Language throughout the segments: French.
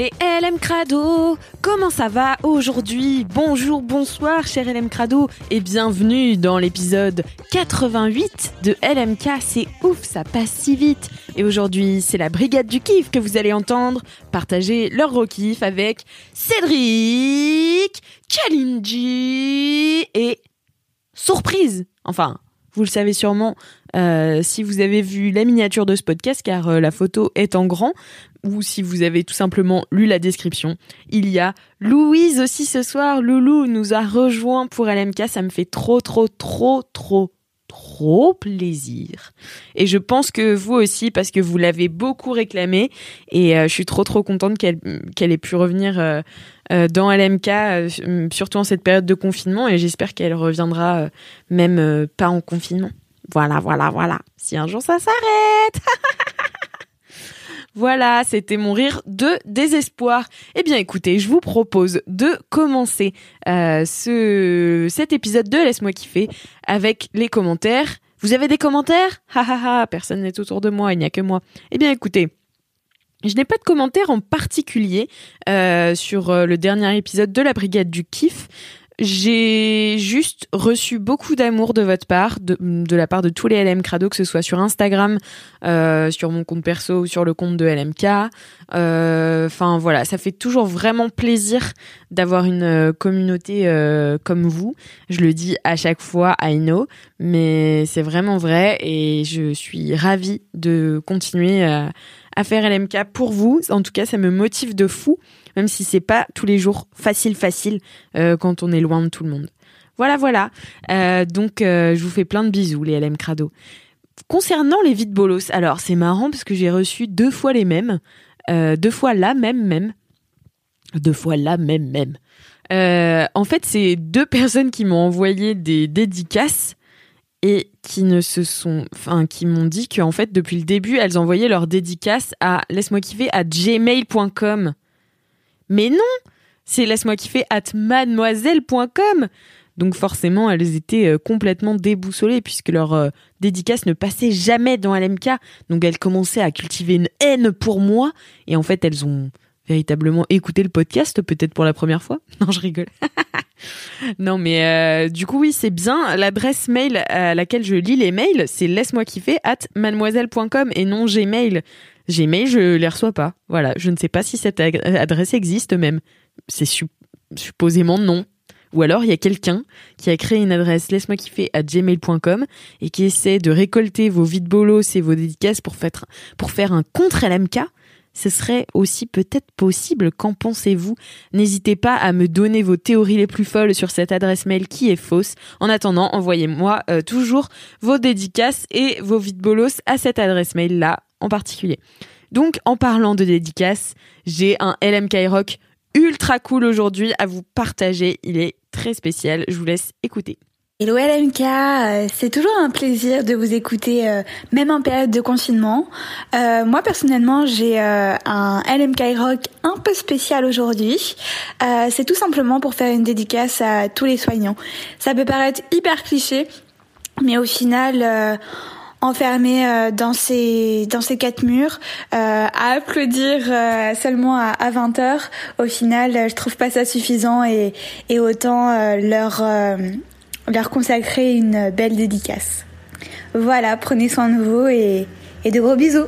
les LM Crado Comment ça va aujourd'hui? Bonjour, bonsoir cher LM Crado et bienvenue dans l'épisode 88 de LMK. C'est ouf, ça passe si vite. Et aujourd'hui, c'est la brigade du kiff que vous allez entendre partager leur kiff avec Cédric, Chalinji et surprise. Enfin, vous le savez sûrement euh, si vous avez vu la miniature de ce podcast, car euh, la photo est en grand, ou si vous avez tout simplement lu la description. Il y a Louise aussi ce soir. Loulou nous a rejoint pour LMK. Ça me fait trop, trop, trop, trop, trop plaisir. Et je pense que vous aussi, parce que vous l'avez beaucoup réclamé. Et euh, je suis trop, trop contente qu'elle qu'elle ait pu revenir euh, euh, dans LMK, surtout en cette période de confinement. Et j'espère qu'elle reviendra même pas en confinement. Voilà, voilà, voilà. Si un jour ça s'arrête. Voilà, c'était mon rire de désespoir. Eh bien écoutez, je vous propose de commencer euh, ce, cet épisode de Laisse-moi kiffer avec les commentaires. Vous avez des commentaires? Ha ha ha, personne n'est autour de moi, il n'y a que moi. Eh bien écoutez, je n'ai pas de commentaires en particulier euh, sur euh, le dernier épisode de la Brigade du Kiff. J'ai juste reçu beaucoup d'amour de votre part, de, la part de tous les LM Crado, que ce soit sur Instagram, euh, sur mon compte perso ou sur le compte de LMK. Euh, Enfin voilà, ça fait toujours vraiment plaisir d'avoir une euh, communauté euh, comme vous. Je le dis à chaque fois, I know, mais c'est vraiment vrai et je suis ravie de continuer à, à faire LMK pour vous. En tout cas, ça me motive de fou même si c'est pas tous les jours facile facile euh, quand on est loin de tout le monde. Voilà, voilà. Euh, donc euh, je vous fais plein de bisous les LM Crado. Concernant les vides bolos, alors c'est marrant parce que j'ai reçu deux fois les mêmes, deux fois la même même, deux fois la même même. En fait, c'est deux personnes qui m'ont envoyé des dédicaces et qui ne se sont, enfin, qui m'ont dit qu'en fait depuis le début, elles envoyaient leurs dédicaces à laisse-moi kiffer à gmail.com. Mais non, c'est laisse-moi kiffer at mademoiselle.com. Donc forcément, elles étaient euh, complètement déboussolées puisque leur euh, dédicace ne passait jamais dans LMK. Donc elles commençaient à cultiver une haine pour moi. Et en fait, elles ont véritablement écouté le podcast, peut-être pour la première fois. Non, je rigole. non, mais euh, du coup, oui, c'est bien. L'adresse mail à laquelle je lis les mails, c'est laisse-moi kiffer at mademoiselle.com et non Gmail. Gmail, je les reçois pas. Voilà, je ne sais pas si cette adresse existe même. C'est su- supposément non. Ou alors il y a quelqu'un qui a créé une adresse laisse-moi kiffer à gmail.com et qui essaie de récolter vos vides bolos et vos dédicaces pour faire, pour faire un contre LMK. Ce serait aussi peut-être possible. Qu'en pensez-vous? N'hésitez pas à me donner vos théories les plus folles sur cette adresse mail qui est fausse. En attendant, envoyez-moi euh, toujours vos dédicaces et vos vides bolos à cette adresse mail là en particulier. Donc, en parlant de dédicaces, j'ai un LMK Rock ultra cool aujourd'hui à vous partager. Il est très spécial. Je vous laisse écouter. Hello LMK, euh, c'est toujours un plaisir de vous écouter, euh, même en période de confinement. Euh, moi personnellement, j'ai euh, un LMK Rock un peu spécial aujourd'hui. Euh, c'est tout simplement pour faire une dédicace à tous les soignants. Ça peut paraître hyper cliché, mais au final, euh, enfermé dans ces dans ces quatre murs, euh, à applaudir euh, seulement à, à 20 heures, au final, je trouve pas ça suffisant et, et autant euh, leur leur consacrer une belle dédicace. Voilà, prenez soin de vous et, de gros bisous.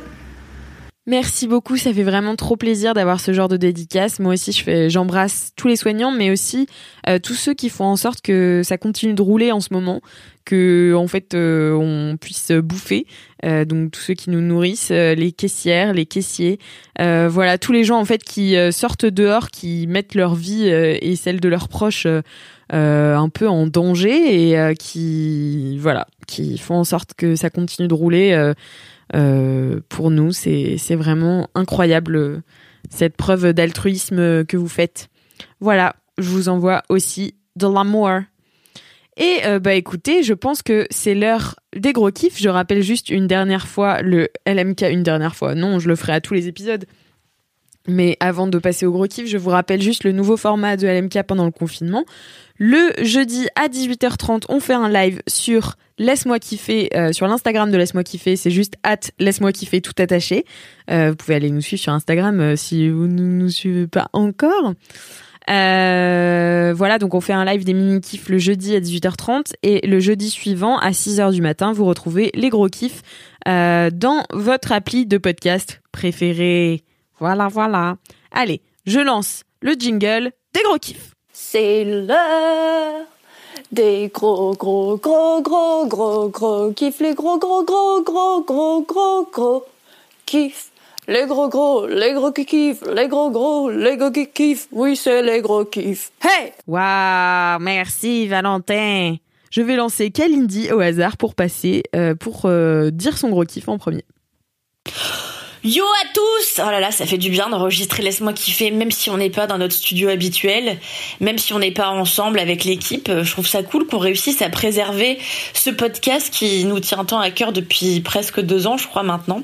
Merci beaucoup, ça fait vraiment trop plaisir d'avoir ce genre de dédicace. Moi aussi, j'embrasse tous les soignants, mais aussi euh, tous ceux qui font en sorte que ça continue de rouler en ce moment, que en fait euh, on puisse bouffer. Euh, donc tous ceux qui nous nourrissent, les caissières, les caissiers, voilà tous les gens en fait qui sortent dehors, qui mettent leur vie et celle de leurs proches un peu en danger et qui voilà, qui font en sorte que ça continue de rouler. Euh, pour nous, c'est vraiment incroyable euh, cette preuve d'altruisme que vous faites. Voilà, je vous envoie aussi de l'amour. Et euh, bah écoutez, je pense que c'est l'heure des gros kiffs. Je rappelle juste une dernière fois le LMK, une dernière fois. Non, je le ferai à tous les épisodes. Mais avant de passer au gros kiff, je vous rappelle juste le nouveau format de LMK pendant le confinement. Le jeudi à 18h30, on fait un live sur Laisse-moi kiffer euh, sur l'Instagram de Laisse-moi kiffer. C'est juste at Laisse-moi kiffer tout attaché. Euh, vous pouvez aller nous suivre sur Instagram euh, si vous ne nous suivez pas encore. voilà, donc on fait un live des mini kiffs le jeudi à 18h30 et le jeudi suivant à 6h du matin, vous retrouvez les gros kiffs dans votre appli de podcast préféré. Voilà, voilà. Allez, je lance le jingle des gros kiffs. C'est l'heure des gros, gros, gros, gros, gros, gros kiffs. Les gros, gros, gros, gros, gros, gros, gros kiffs. Les gros, gros, les gros kiffs. Les gros, gros, les gros kiffs. Oui, c'est les gros kiffs. Hey! Waouh, merci Valentin. Je vais lancer Kalindi au hasard pour passer, euh, pour euh, dire son gros kiff en premier. Yo à tous Oh là là, ça fait du bien d'enregistrer Laisse-moi kiffer, même si on n'est pas dans notre studio habituel, même si on n'est pas ensemble avec l'équipe. Je trouve ça cool qu'on réussisse à préserver ce podcast qui nous tient tant à cœur depuis presque deux ans, je crois maintenant.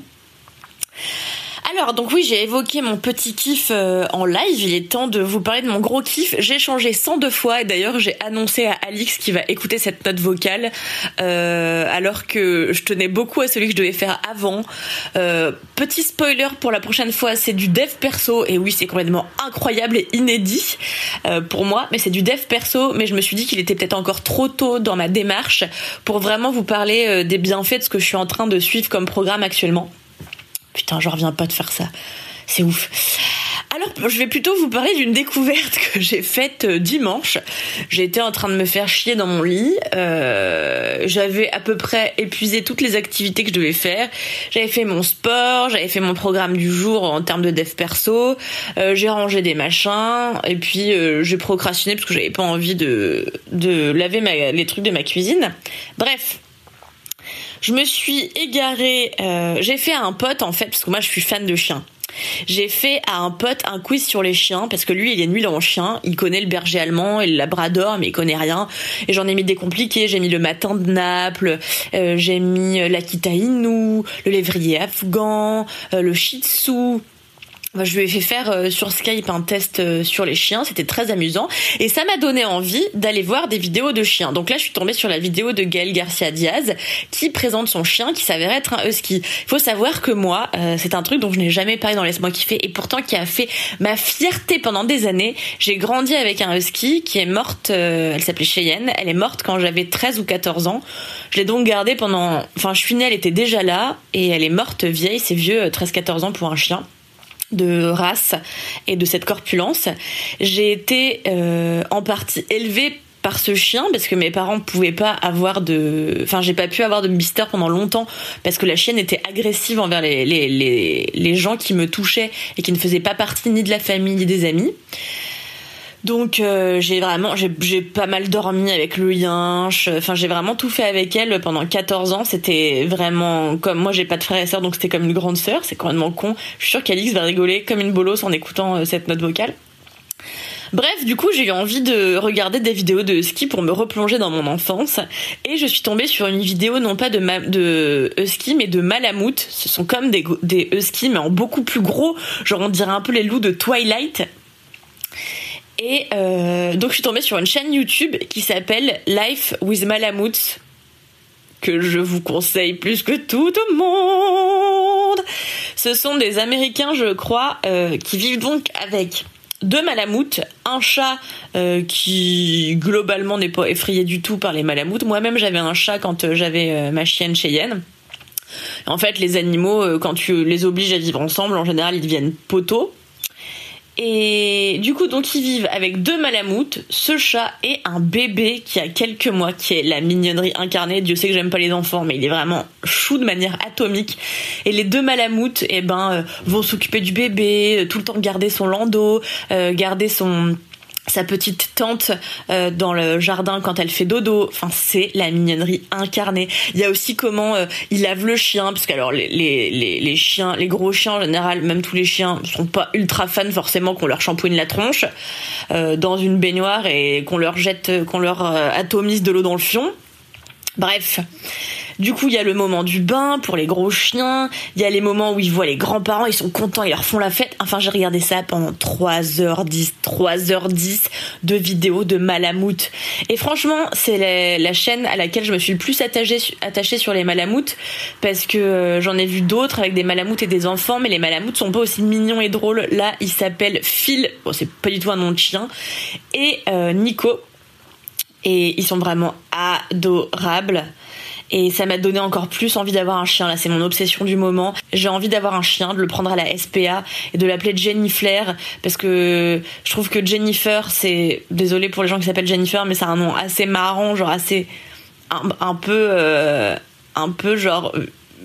Alors, donc oui, j'ai évoqué mon petit kiff euh, en live. Il est temps de vous parler de mon gros kiff. J'ai changé 102 fois et d'ailleurs, j'ai annoncé à Alix qui va écouter cette note vocale euh, alors que je tenais beaucoup à celui que je devais faire avant. Euh, petit spoiler pour la prochaine fois, c'est du dev perso et oui, c'est complètement incroyable et inédit pour moi, mais c'est du dev perso. Mais je me suis dit qu'il était peut-être encore trop tôt dans ma démarche pour vraiment vous parler des bienfaits de ce que je suis en train de suivre comme programme actuellement. Putain, je reviens pas de faire ça. C'est ouf. Alors, je vais plutôt vous parler d'une découverte que j'ai faite euh, dimanche. J'étais en train de me faire chier dans mon lit. Euh, j'avais à peu près épuisé toutes les activités que je devais faire. J'avais fait mon sport, j'avais fait mon programme du jour en termes de dev perso. Euh, j'ai rangé des machins et puis j'ai procrastiné parce que j'avais pas envie de de laver les trucs de ma cuisine. Bref, je me suis égarée. Euh, j'ai fait à un pote en fait, parce que moi je suis fan de chiens. J'ai fait à un pote un quiz sur les chiens parce que lui il est nul en chien, il connaît le berger allemand et le labrador mais il connaît rien et j'en ai mis des compliqués, j'ai mis le matin de Naples, euh, j'ai mis l'Akita Inu, le lévrier afghan, euh, le shih tzu, je lui ai fait faire euh, sur Skype un test euh, sur les chiens, c'était très amusant et ça m'a donné envie d'aller voir des vidéos de chiens. Donc là, je suis tombée sur la vidéo de Gaël Garcia Diaz qui présente son chien qui s'avérait être un husky. Il faut savoir que moi, euh, c'est un truc dont je n'ai jamais parlé dans Laisse-moi kiffer et pourtant qui a fait ma fierté pendant des années. J'ai grandi avec un husky qui est morte, elle s'appelait Cheyenne, elle est morte quand j'avais 13 ou 14 ans. Je l'ai donc gardée pendant enfin je suis née, elle était déjà là et elle est morte vieille, c'est vieux 13-14 ans pour un chien de race et de cette corpulence. J'ai été euh, en partie élevée par ce chien parce que mes parents pouvaient pas avoir de enfin j'ai pas pu avoir de mister pendant longtemps parce que la chienne était agressive envers les, les, les, les gens qui me touchaient et qui ne faisaient pas partie ni de la famille ni des amis donc euh, j'ai vraiment pas mal dormi avec le yinche. Enfin j'ai vraiment tout fait avec elle pendant 14 ans. C'était vraiment comme moi j'ai pas de frère et sœur donc c'était comme une grande sœur. C'est complètement con. Je suis sûre qu'Alix va rigoler comme une bolosse en écoutant euh, cette note vocale. Bref, du coup, j'ai eu envie de regarder des vidéos de ski pour me replonger dans mon enfance. Et je suis tombée sur une vidéo non pas de, de husky, mais de malamute. Ce sont comme des, des huskies, mais en beaucoup plus gros. Genre, on dirait un peu les loups de Twilight. Et euh, donc je suis tombée sur une chaîne YouTube qui s'appelle Life with Malamutes que je vous conseille plus que tout le monde. Ce sont des Américains, je crois, euh, qui vivent donc avec deux malamoutes, un chat euh, qui globalement n'est pas effrayé du tout par les malamoutes. Moi-même, j'avais un chat quand j'avais ma chienne Cheyenne. En fait, les animaux, quand tu les obliges à vivre ensemble, en général, ils deviennent poteaux. Et du coup, donc ils vivent avec deux malamoutes, ce chat et un bébé qui a quelques mois, qui est la mignonnerie incarnée. Dieu sait que j'aime pas les enfants, mais il est vraiment chou de manière atomique. Et les deux malamoutes, eh ben, euh, vont s'occuper du bébé, euh, tout le temps garder son landau, euh, garder son sa petite tante euh, dans le jardin quand elle fait dodo. Enfin, c'est la mignonnerie incarnée. Il y a aussi comment euh, il lave le chien, parce que alors les, les, les, chiens, les gros chiens en général, même tous les chiens, sont pas ultra fans forcément qu'on leur shampooine la tronche euh, dans une baignoire et qu'on leur jette, qu'on leur atomise de l'eau dans le fion. Bref, du coup, il y a le moment du bain pour les gros chiens, il y a les moments où ils voient les grands-parents, ils sont contents, ils leur font la fête. Enfin, j'ai regardé ça pendant 3h10, 3h10 de vidéos de Malamute. Et franchement, c'est la, chaîne à laquelle je me suis le plus attachée, sur les Malamutes parce que euh, j'en ai vu d'autres avec des Malamutes et des enfants, mais les Malamutes sont pas aussi mignons et drôles. Là, il s'appelle Phil, bon, c'est pas du tout un nom de chien, et euh, Nico. Et ils sont vraiment adorables. Et ça m'a donné encore plus envie d'avoir un chien. Là, c'est mon obsession du moment. J'ai envie d'avoir un chien, de le prendre à la SPA et de l'appeler Jennifer parce que je trouve que Jennifer, c'est désolé pour les gens qui s'appellent Jennifer, mais c'est un nom assez marrant, genre assez un, peu euh, un peu genre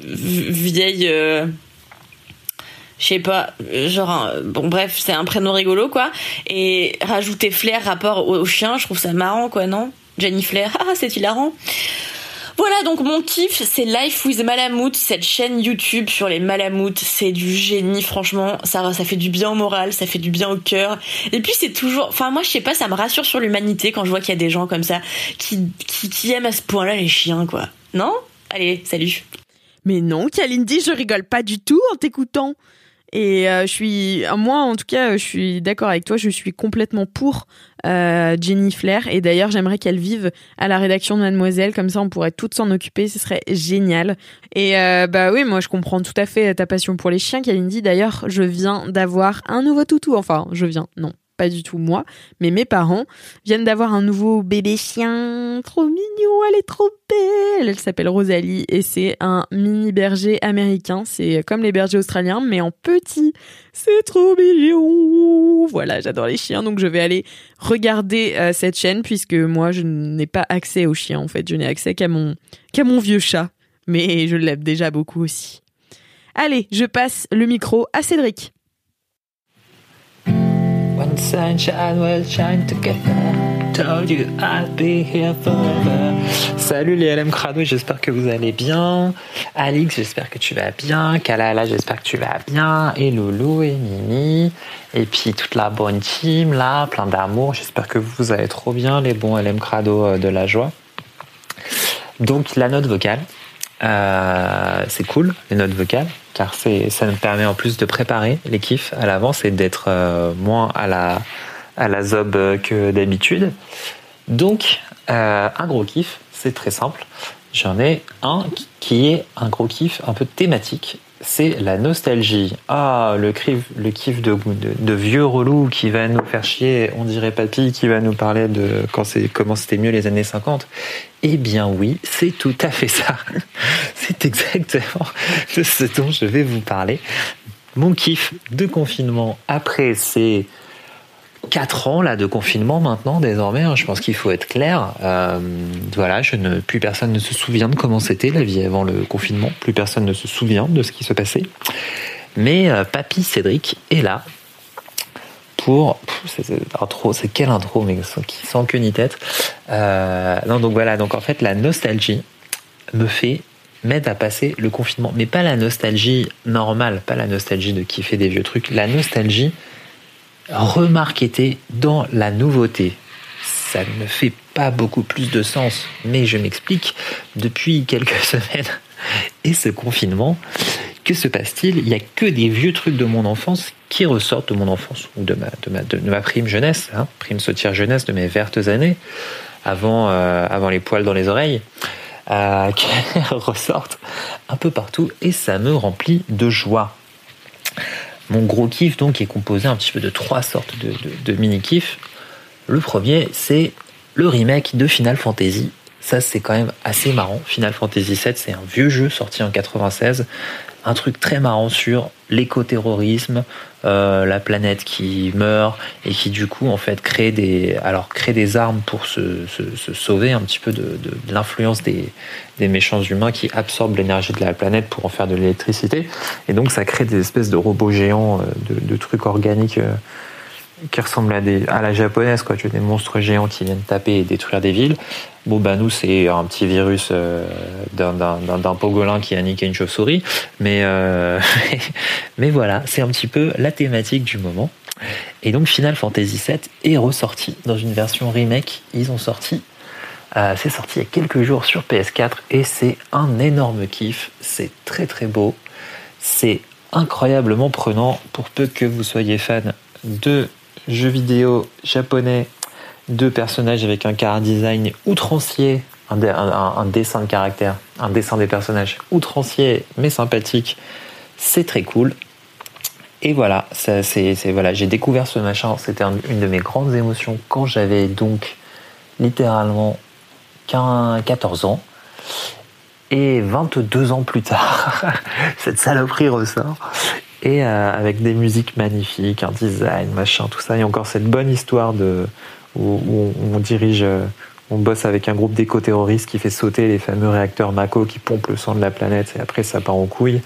vieille. Euh, je sais pas, genre bon bref, c'est un prénom rigolo quoi. Et rajouter Flair rapport au, chien, je trouve ça marrant quoi, non? Jennifer, ah c'est hilarant. Voilà, donc mon kiff, c'est Life with Malamute, cette chaîne YouTube sur les Malamutes. C'est du génie, franchement. Ça, ça fait du bien au moral, ça fait du bien au cœur. Et puis c'est toujours, enfin moi je sais pas, ça me rassure sur l'humanité quand je vois qu'il y a des gens comme ça qui, qui, qui aiment à ce point-là les chiens, quoi. Non? Allez, salut. Mais non, Kalindi, je rigole pas du tout en t'écoutant. Et euh, je suis, moi en tout cas, je suis d'accord avec toi. Je suis complètement pour euh, Jenny Flair. Et d'ailleurs, j'aimerais qu'elle vive à la rédaction de Mademoiselle. Comme ça, on pourrait toutes s'en occuper. Ce serait génial. Et euh, bah oui, moi, je comprends tout à fait ta passion pour les chiens, Kalindi. D'ailleurs, je viens d'avoir un nouveau toutou. Enfin, je viens. Non, pas du tout moi, mais mes parents viennent d'avoir un nouveau bébé chien, trop mignon, elle est trop belle. Elle s'appelle Rosalie et c'est un mini berger américain. C'est comme les bergers australiens, mais en petit. C'est trop mignon. Voilà, j'adore les chiens, donc je vais aller regarder euh, cette chaîne puisque moi je n'ai pas accès aux chiens en fait. Je n'ai accès qu'à mon qu'à mon vieux chat, mais je l'aime déjà beaucoup aussi. Allez, je passe le micro à Cédric. Sunshine will shine together. Told you I'd be here forever. Salut les LM Crado, j'espère que vous allez bien. Alix, j'espère que tu vas bien. Kalala, j'espère que tu vas bien. Et Loulou et Mimi. Et puis toute la bonne team là, plein d'amour. J'espère que vous allez trop bien, les bons LM Crado euh, de la joie. Donc la note vocale, euh, c'est cool, les notes vocales, car ça me permet en plus de préparer les kiffs à l'avance et d'être euh, moins à la, à zob que d'habitude. Donc, euh, un gros kiff, c'est très simple. J'en ai un qui est un gros kiff un peu thématique c'est la nostalgie. Ah, le, le kiff de, de, vieux relou qui va nous faire chier, on dirait papy, qui va nous parler de quand comment c'était mieux les années 50. Eh bien oui, c'est tout à fait ça. c'est exactement de ce dont je vais vous parler. Mon kiff de confinement après c'est 4 ans là de confinement maintenant désormais. Hein, je pense qu'il faut être clair. Euh, voilà, je ne, plus personne ne se souvient de comment c'était la vie avant le confinement. Plus personne ne se souvient de ce qui se passait. Mais euh, Papy Cédric est là pour. C'est intro, c'est quelle intro, mais qui sans queue ni tête. Euh, non, donc voilà. Donc en fait, la nostalgie me fait m'aide à passer le confinement, mais pas la nostalgie normale, pas la nostalgie de kiffer des vieux trucs. La nostalgie remarquer dans la nouveauté. Ça ne fait pas beaucoup plus de sens, mais je m'explique. Depuis quelques semaines et ce confinement, que se passe-t-il? Il n'y a que des vieux trucs de mon enfance qui ressortent de mon enfance, ou de ma, prime jeunesse, hein, prime sautière jeunesse de mes vertes années, avant, euh, les poils dans les oreilles, euh, qui ressortent un peu partout et ça me remplit de joie. Mon gros kiff, donc, est composé un petit peu de trois sortes de, mini-kiffs. Le premier, c'est le remake de Final Fantasy Ça, c'est quand même assez marrant. Final Fantasy VII, c'est un vieux jeu sorti en 96. Un truc très marrant sur l'écoterrorisme, euh, la planète qui meurt et qui du coup en fait crée des alors crée des armes pour se, sauver un petit peu de, l'influence des, méchants humains qui absorbent l'énergie de la planète pour en faire de l'électricité et donc ça crée des espèces de robots géants euh, de, de trucs organiques euh, qui ressemblent à, des, à la japonaise, quoi. Tu as des monstres géants qui viennent taper et détruire des villes. Bon, bah, nous, c'est un petit virus euh, d'un pogolin qui a niqué une chauve-souris. Mais, euh, mais voilà, c'est un petit peu la thématique du moment. Et donc, Final Fantasy VII est ressorti dans une version remake. Ils ont sorti. Euh, c'est sorti il y a quelques jours sur PS4 et c'est un énorme kiff. C'est très très beau. C'est incroyablement prenant pour peu que vous soyez fan de jeux vidéo japonais, deux personnages avec un car design outrancier, un, dessin de caractère, un dessin des personnages outrancier mais sympathique. C'est très cool. Et voilà, voilà, j'ai découvert ce machin. C'était une de mes grandes émotions quand j'avais donc littéralement 15, 14 ans. Et 22 ans plus tard, cette saloperie ressort et euh, avec des musiques magnifiques, un design, machin, tout ça. Et encore cette bonne histoire de, où, on dirige, euh, on bosse avec un groupe d'éco-terroristes qui fait sauter les fameux réacteurs Mako qui pompent le sang de la planète et après ça part en couille.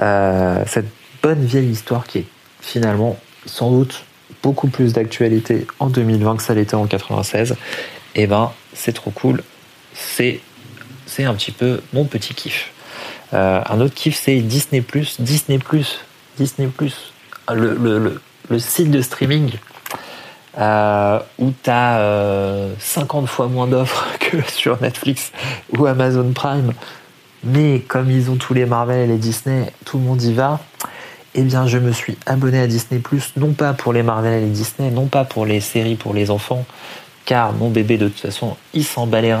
Euh, cette bonne vieille histoire qui est finalement sans doute beaucoup plus d'actualité en 2020 que ça l'était en 96. Et eh ben c'est trop cool. C'est c'est un petit peu mon petit kiff. un autre kiff, c'est Disney+. Disney+, Disney Plus, le, le, site de streaming euh, où tu as 50 fois moins d'offres que sur Netflix ou Amazon Prime, mais comme ils ont tous les Marvel et les Disney, tout le monde y va. Eh bien, je me suis abonné à Disney Plus, non pas pour les Marvel et les Disney, non pas pour les séries pour les enfants, car mon bébé de toute façon il s'en bat les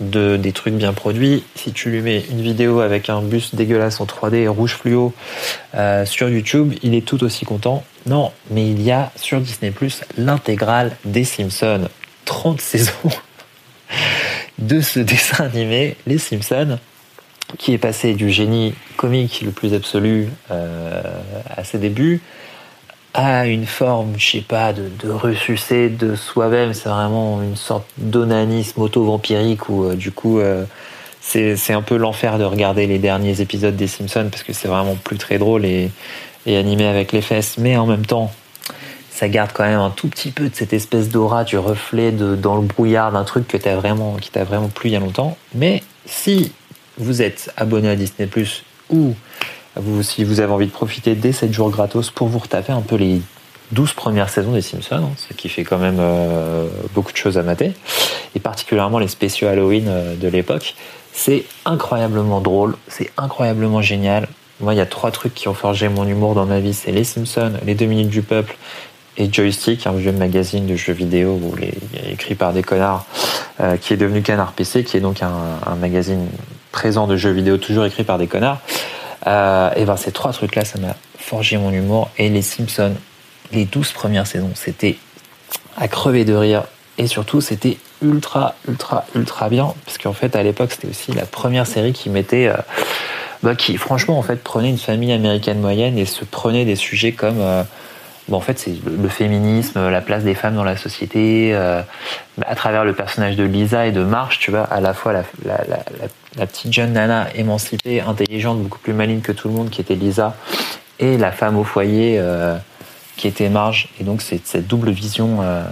de des trucs bien produits. Si tu lui mets une vidéo avec un bus dégueulasse en 3D rouge fluo euh, sur YouTube, il est tout aussi content. Non, mais il y a sur Disney Plus l'intégrale des Simpsons, 30 saisons de ce dessin animé, Les Simpsons, qui est passé du génie comique le plus absolu euh, à ses débuts une forme, je sais pas, de, de ressucé de soi-même. C'est vraiment une sorte d'onanisme auto-vampirique où, euh, du coup, euh, c'est un peu l'enfer de regarder les derniers épisodes des Simpsons parce que c'est vraiment plus très drôle et, et, animé avec les fesses. Mais en même temps, ça garde quand même un tout petit peu de cette espèce d'aura, du reflet dans le brouillard d'un truc que as vraiment, qui t'a vraiment plu il y a longtemps. Mais si vous êtes abonné à Disney Plus ou vous, si vous avez envie de profiter des 7 jours gratos pour vous retaper un peu les 12 premières saisons des Simpsons, hein, ce qui fait quand même euh, beaucoup de choses à mater, et particulièrement les spéciaux Halloween euh, de l'époque. C'est incroyablement drôle, c'est incroyablement génial. Moi, il y a trois trucs qui ont forgé mon humour dans ma vie, c'est les Simpsons, les 2 minutes du peuple et Joystick, un vieux magazine de jeux vidéo où écrit par des connards, euh, qui est devenu Canard PC, qui est donc un magazine présent de jeux vidéo toujours écrit par des connards. Euh, et ben ces trois trucs-là, ça m'a forgé mon humour. Et les Simpsons, les 12 premières saisons, c'était à crever de rire. Et surtout, c'était ultra, ultra, ultra bien. Parce qu'en fait, à l'époque, c'était aussi la première série qui mettait. Euh, bah, qui, franchement, en fait, prenait une famille américaine moyenne et se prenait des sujets comme. Euh, Bon, en fait, c'est le féminisme, la place des femmes dans la société, euh, à travers le personnage de Lisa et de Marge, tu vois, à la fois la, petite jeune nana émancipée, intelligente, beaucoup plus maligne que tout le monde, qui était Lisa, et la femme au foyer, euh, qui était Marge. Et donc, c'est cette double vision euh,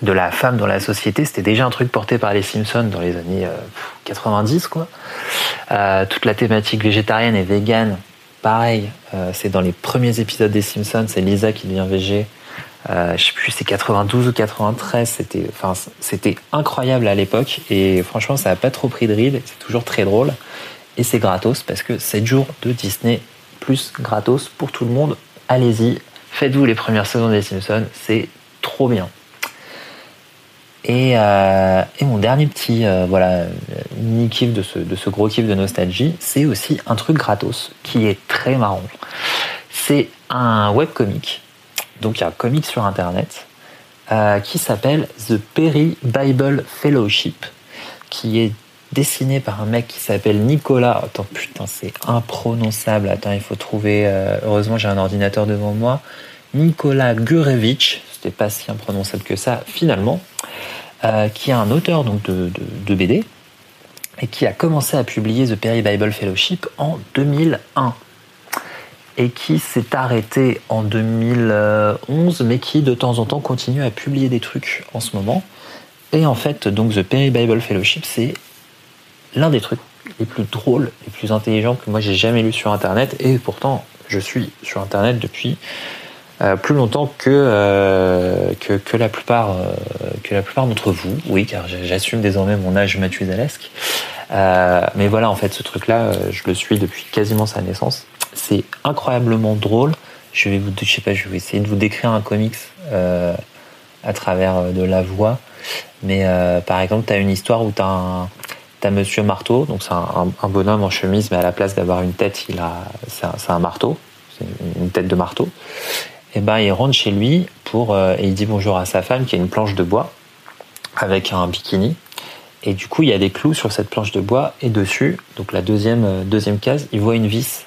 de la femme dans la société, c'était déjà un truc porté par les Simpsons dans les années 90, quoi. toute la thématique végétarienne et végane Pareil, euh, c'est dans les premiers épisodes des Simpsons, c'est Lisa qui devient végé. Euh, je sais plus, c'est 92 ou 93. C'était, c'était incroyable à l'époque et franchement, ça n'a pas trop pris de ride. C'est toujours très drôle et c'est gratos parce que 7 jours de Disney plus gratos pour tout le monde. Allez-y, faites-vous les premières saisons des Simpsons, c'est trop bien. Euh, et, mon dernier petit euh, voilà mini kiff de ce, gros kiff de nostalgie, c'est aussi un truc gratos qui est très marrant. C'est un webcomic, donc il y a un comic sur internet euh, qui s'appelle The Perry Bible Fellowship, qui est dessiné par un mec qui s'appelle Nicolas. Attends, putain, c'est imprononçable. Attends, il faut trouver. heureusement, j'ai un ordinateur devant moi. Nicolas Gurevich, c'était pas si imprononçable que ça, finalement, euh, qui est un auteur donc de, de, BD et qui a commencé à publier The Perry Bible Fellowship en 2001 et qui s'est arrêté en 2011, mais qui de temps en temps continue à publier des trucs en ce moment. Et en fait, donc The Perry Bible Fellowship, c'est l'un des trucs les plus drôles, les plus intelligents que moi j'ai jamais lu sur Internet. Et pourtant, je suis sur Internet depuis euh, plus longtemps que, euh, que, que la plupart, euh, que la plupart d'entre vous. Oui, car j'assume désormais mon âge mathusalesque. Euh, mais voilà, en fait, ce truc-là, euh, je le suis depuis quasiment sa naissance. C'est incroyablement drôle. Je vais vous, je sais pas, je vais essayer de vous décrire un comics à travers de la voix. Mais par exemple, tu as une histoire où tu as un, T'as Monsieur Marteau, donc c'est un, un- bonhomme en chemise, mais à la place d'avoir une tête, il a, c'est un, un marteau, une tête de marteau. Et ben, il rentre chez lui pour euh, et il dit bonjour à sa femme qui a une planche de bois avec un bikini. Et du coup, il y a des clous sur cette planche de bois et dessus, donc la deuxième euh, deuxième case, il voit une vis.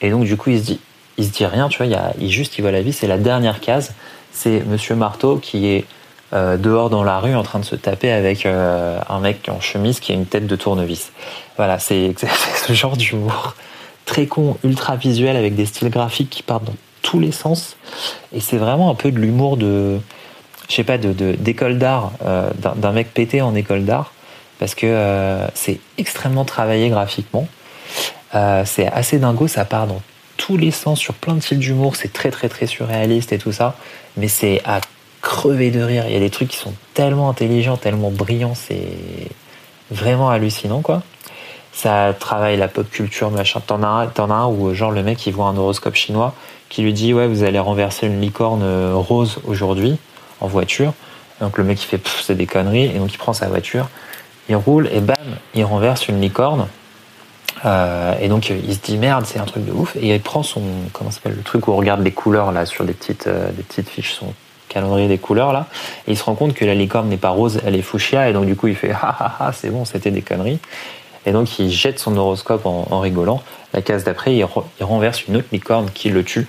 Et donc du coup, il se dit, il se dit rien, tu vois, il, y a, juste il voit la vis. Et la dernière case, c'est Monsieur Marteau qui est euh, dehors dans la rue en train de se taper avec un mec en chemise qui a une tête de tournevis. Voilà, c'est ce genre d'humour très con, ultra visuel avec des styles graphiques qui partent dans tous les sens. Et c'est vraiment un peu de l'humour de, je sais pas, d'école d'art, euh, d'un d'un mec pété en école d'art, parce que euh, c'est extrêmement travaillé graphiquement. Euh, c'est assez dingo, ça part dans tous les sens sur plein de styles d'humour, c'est très très très surréaliste et tout ça, mais c'est à crever de rire. Il y a des trucs qui sont tellement intelligents, tellement brillants, c'est vraiment hallucinant quoi. Ça travaille la pop culture, machin. T'en as, t'en as un où genre le mec il voit un horoscope chinois qui lui dit ouais vous allez renverser une licorne euh, rose aujourd'hui en voiture. Donc le mec il fait c'est des conneries et donc il prend sa voiture, il roule et bam il renverse une licorne. Euh, et donc euh, il se dit merde c'est un truc de ouf et il prend son comment s'appelle le truc où on regarde les couleurs là sur des petites euh, des petites fiches son calendrier des couleurs là et il se rend compte que la licorne n'est pas rose elle est fuchsia et donc du coup il fait ah ah ah c'est bon c'était des conneries et donc il jette son horoscope en, rigolant. La case d'après il, re- il renverse une autre licorne qui le tue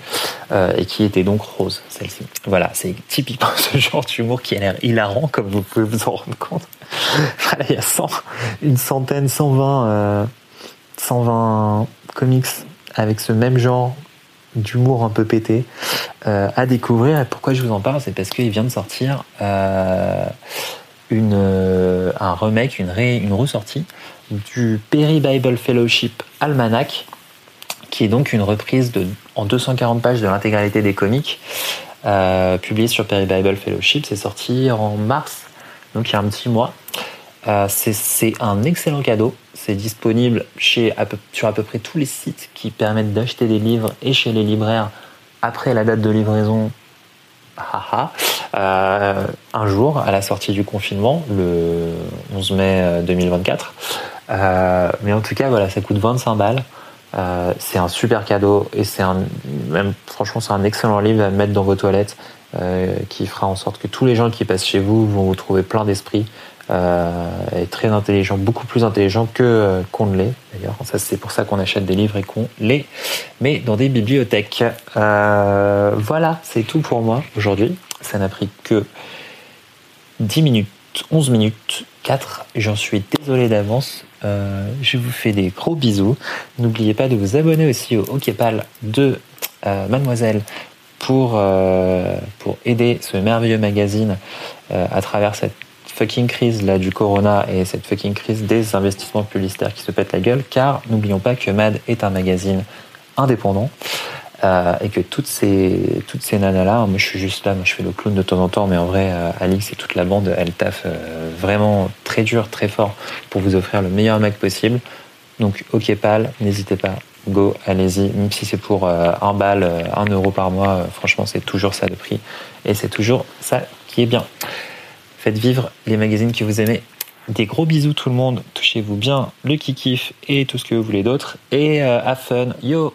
euh, et qui était donc rose celle-ci. Voilà c'est typiquement ce genre d'humour qui a l'air hilarant comme vous pouvez vous en rendre compte. Il y a 100, une centaine 120 euh, 120 comics avec ce même genre d'humour un peu pété euh, à découvrir. Et pourquoi je vous en parle C'est parce qu'il vient de sortir une, un remake, une, ré- une ressortie du Perry Bible Fellowship Almanac, qui est donc une reprise en 240 pages de l'intégralité des comics, euh, publiée sur Perry Bible Fellowship. C'est sorti en mars, donc il y a un petit mois. Euh, c'est- un excellent cadeau. C'est disponible sur à peu près tous les sites qui permettent d'acheter des livres et chez les libraires après la date de livraison. euh, un jour, à la sortie du confinement, le 11 mai euh, 2024. Euh, mais en tout cas, voilà, ça coûte 25 balles. Euh, c'est un super cadeau et c'est un, franchement, c'est un excellent livre à mettre dans vos toilettes euh, qui fera en sorte que tous les gens qui passent chez vous vont vous trouver plein d'esprit et très intelligent, beaucoup plus intelligent que qu'on ne l'est d'ailleurs. Ça, c'est pour ça qu'on achète des livres et qu'on les met dans des bibliothèques. Voilà, c'est tout pour moi aujourd'hui. Ça n'a pris que 10 minutes, 11 minutes 4. J'en suis désolé d'avance. Euh, je vous fais des gros bisous. N'oubliez pas de vous abonner aussi au Hoképal de euh, Mademoiselle pour, euh, pour aider ce merveilleux magazine à travers cette fucking crise là du corona et cette fucking crise des investissements publicitaires qui se pètent la gueule car n'oublions pas que Mad est un magazine indépendant euh, et que toutes ces toutes ces nanas là moi je suis juste là moi je fais le clown de temps en temps mais en vrai euh, Alix et toute la bande elle taffe euh, vraiment très dur très fort pour vous offrir le meilleur Mac possible. Donc ok pal n'hésitez pas go allez-y. Même si c'est pour euh, un bal euh, un euro par mois euh, franchement c'est toujours ça le prix. Et c'est toujours ça qui est bien. Faites vivre les magazines que vous aimez. Des gros bisous tout le monde. Touchez-vous bien le kikif et tout ce que vous voulez d'autre. Et have fun. Yo